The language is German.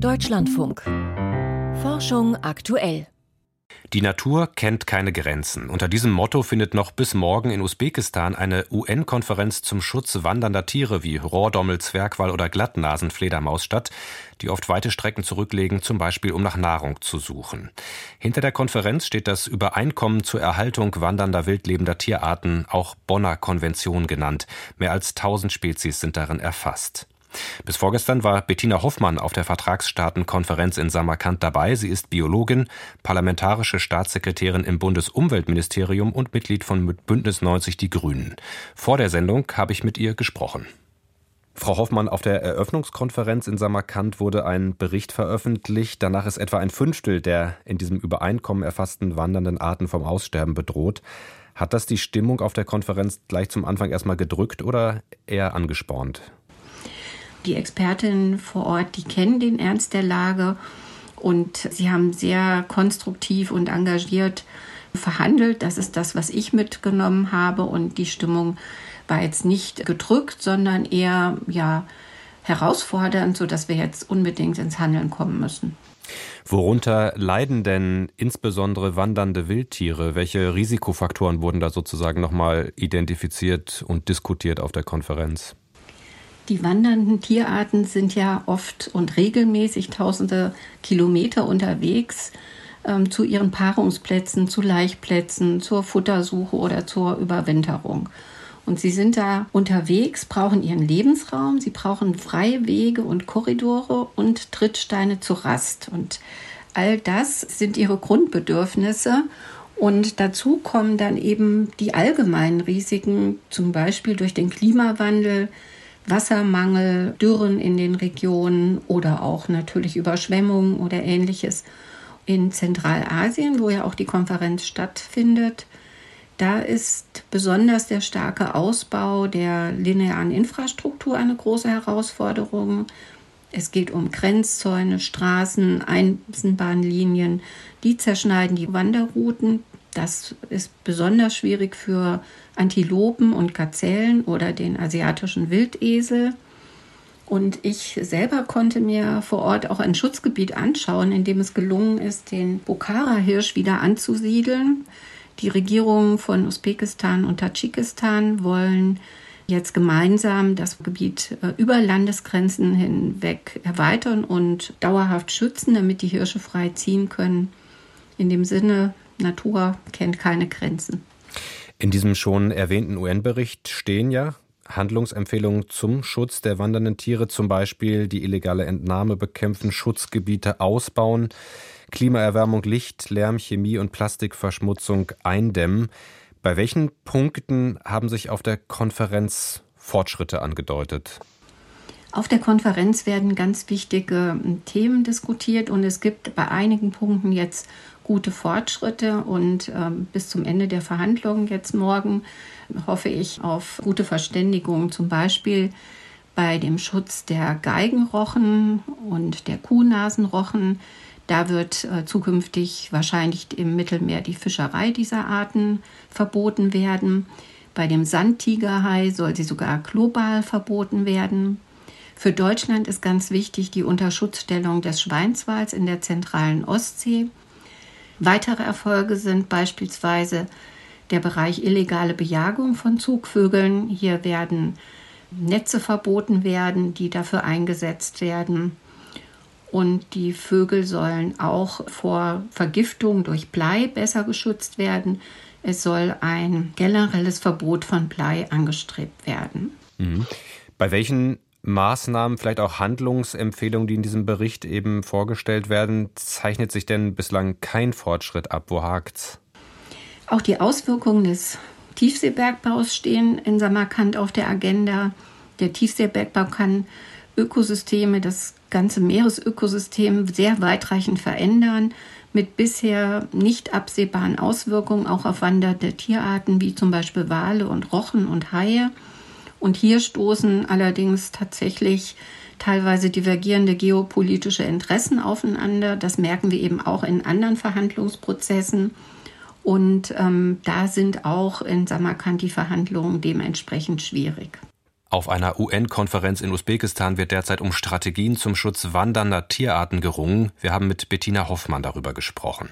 Deutschlandfunk. Forschung aktuell. Die Natur kennt keine Grenzen. Unter diesem Motto findet noch bis morgen in Usbekistan eine UN-Konferenz zum Schutz wandernder Tiere wie Rohrdommel, Zwergwall oder Glattnasenfledermaus statt, die oft weite Strecken zurücklegen, zum Beispiel um nach Nahrung zu suchen. Hinter der Konferenz steht das Übereinkommen zur Erhaltung wandernder wildlebender Tierarten, auch Bonner Konvention genannt. Mehr als 1000 Spezies sind darin erfasst. Bis vorgestern war Bettina Hoffmann auf der Vertragsstaatenkonferenz in Samarkand dabei. Sie ist Biologin, parlamentarische Staatssekretärin im Bundesumweltministerium und Mitglied von Bündnis 90 Die Grünen. Vor der Sendung habe ich mit ihr gesprochen. Frau Hoffmann, auf der Eröffnungskonferenz in Samarkand wurde ein Bericht veröffentlicht. Danach ist etwa ein Fünftel der in diesem Übereinkommen erfassten wandernden Arten vom Aussterben bedroht. Hat das die Stimmung auf der Konferenz gleich zum Anfang erstmal gedrückt oder eher angespornt? Die Expertinnen vor Ort, die kennen den Ernst der Lage und sie haben sehr konstruktiv und engagiert verhandelt. Das ist das, was ich mitgenommen habe und die Stimmung war jetzt nicht gedrückt, sondern eher ja herausfordernd, sodass wir jetzt unbedingt ins Handeln kommen müssen. Worunter leiden denn insbesondere wandernde Wildtiere? Welche Risikofaktoren wurden da sozusagen nochmal identifiziert und diskutiert auf der Konferenz? Die wandernden Tierarten sind ja oft und regelmäßig tausende Kilometer unterwegs ähm, zu ihren Paarungsplätzen, zu Laichplätzen, zur Futtersuche oder zur Überwinterung. Und sie sind da unterwegs, brauchen ihren Lebensraum, sie brauchen freie Wege und Korridore und Trittsteine zur Rast. Und all das sind ihre Grundbedürfnisse. Und dazu kommen dann eben die allgemeinen Risiken, zum Beispiel durch den Klimawandel, Wassermangel, Dürren in den Regionen oder auch natürlich Überschwemmungen oder ähnliches. In Zentralasien, wo ja auch die Konferenz stattfindet, da ist besonders der starke Ausbau der linearen Infrastruktur eine große Herausforderung. Es geht um Grenzzäune, Straßen, Eisenbahnlinien, die zerschneiden die Wanderrouten. Das ist besonders schwierig für Antilopen und Gazellen oder den asiatischen Wildesel. Und ich selber konnte mir vor Ort auch ein Schutzgebiet anschauen, in dem es gelungen ist, den Bokhara-Hirsch wieder anzusiedeln. Die Regierungen von Usbekistan und Tadschikistan wollen jetzt gemeinsam das Gebiet äh, über Landesgrenzen hinweg erweitern und dauerhaft schützen, damit die Hirsche frei ziehen können. In dem Sinne, Natur kennt keine Grenzen. In diesem schon erwähnten UN-Bericht stehen ja Handlungsempfehlungen zum Schutz der wandernden Tiere, zum Beispiel die illegale Entnahme bekämpfen, Schutzgebiete ausbauen, Klimaerwärmung, Licht, Lärm, Chemie und Plastikverschmutzung eindämmen. Bei welchen Punkten haben sich auf der Konferenz Fortschritte angedeutet? Auf der Konferenz werden ganz wichtige Themen diskutiert und es gibt bei einigen Punkten jetzt gute Fortschritte und ähm, bis zum Ende der Verhandlungen jetzt morgen hoffe ich auf gute Verständigung, zum Beispiel bei dem Schutz der Geigenrochen und der Kuhnasenrochen. Da wird äh, zukünftig wahrscheinlich im Mittelmeer die Fischerei dieser Arten verboten werden. Bei dem Sandtigerhai soll sie sogar global verboten werden. Für Deutschland ist ganz wichtig die Unterschutzstellung des Schweinswals in der zentralen Ostsee. Weitere Erfolge sind beispielsweise der Bereich illegale Bejagung von Zugvögeln. Hier werden Netze verboten werden, die dafür eingesetzt werden. Und die Vögel sollen auch vor Vergiftung durch Blei besser geschützt werden. Es soll ein generelles Verbot von Blei angestrebt werden. Mhm. Bei welchen Maßnahmen, vielleicht auch Handlungsempfehlungen, die in diesem Bericht eben vorgestellt werden, zeichnet sich denn bislang kein Fortschritt ab? Wo hakt's? Auch die Auswirkungen des Tiefseebergbaus stehen in Samarkand auf der Agenda. Der Tiefseebergbau kann Ökosysteme, das ganze Meeresökosystem sehr weitreichend verändern, mit bisher nicht absehbaren Auswirkungen auch auf wandernde Tierarten wie zum Beispiel Wale und Rochen und Haie. Und hier stoßen allerdings tatsächlich teilweise divergierende geopolitische Interessen aufeinander. Das merken wir eben auch in anderen Verhandlungsprozessen. Und ähm, da sind auch in Samarkand die Verhandlungen dementsprechend schwierig. Auf einer UN-Konferenz in Usbekistan wird derzeit um Strategien zum Schutz wandernder Tierarten gerungen. Wir haben mit Bettina Hoffmann darüber gesprochen.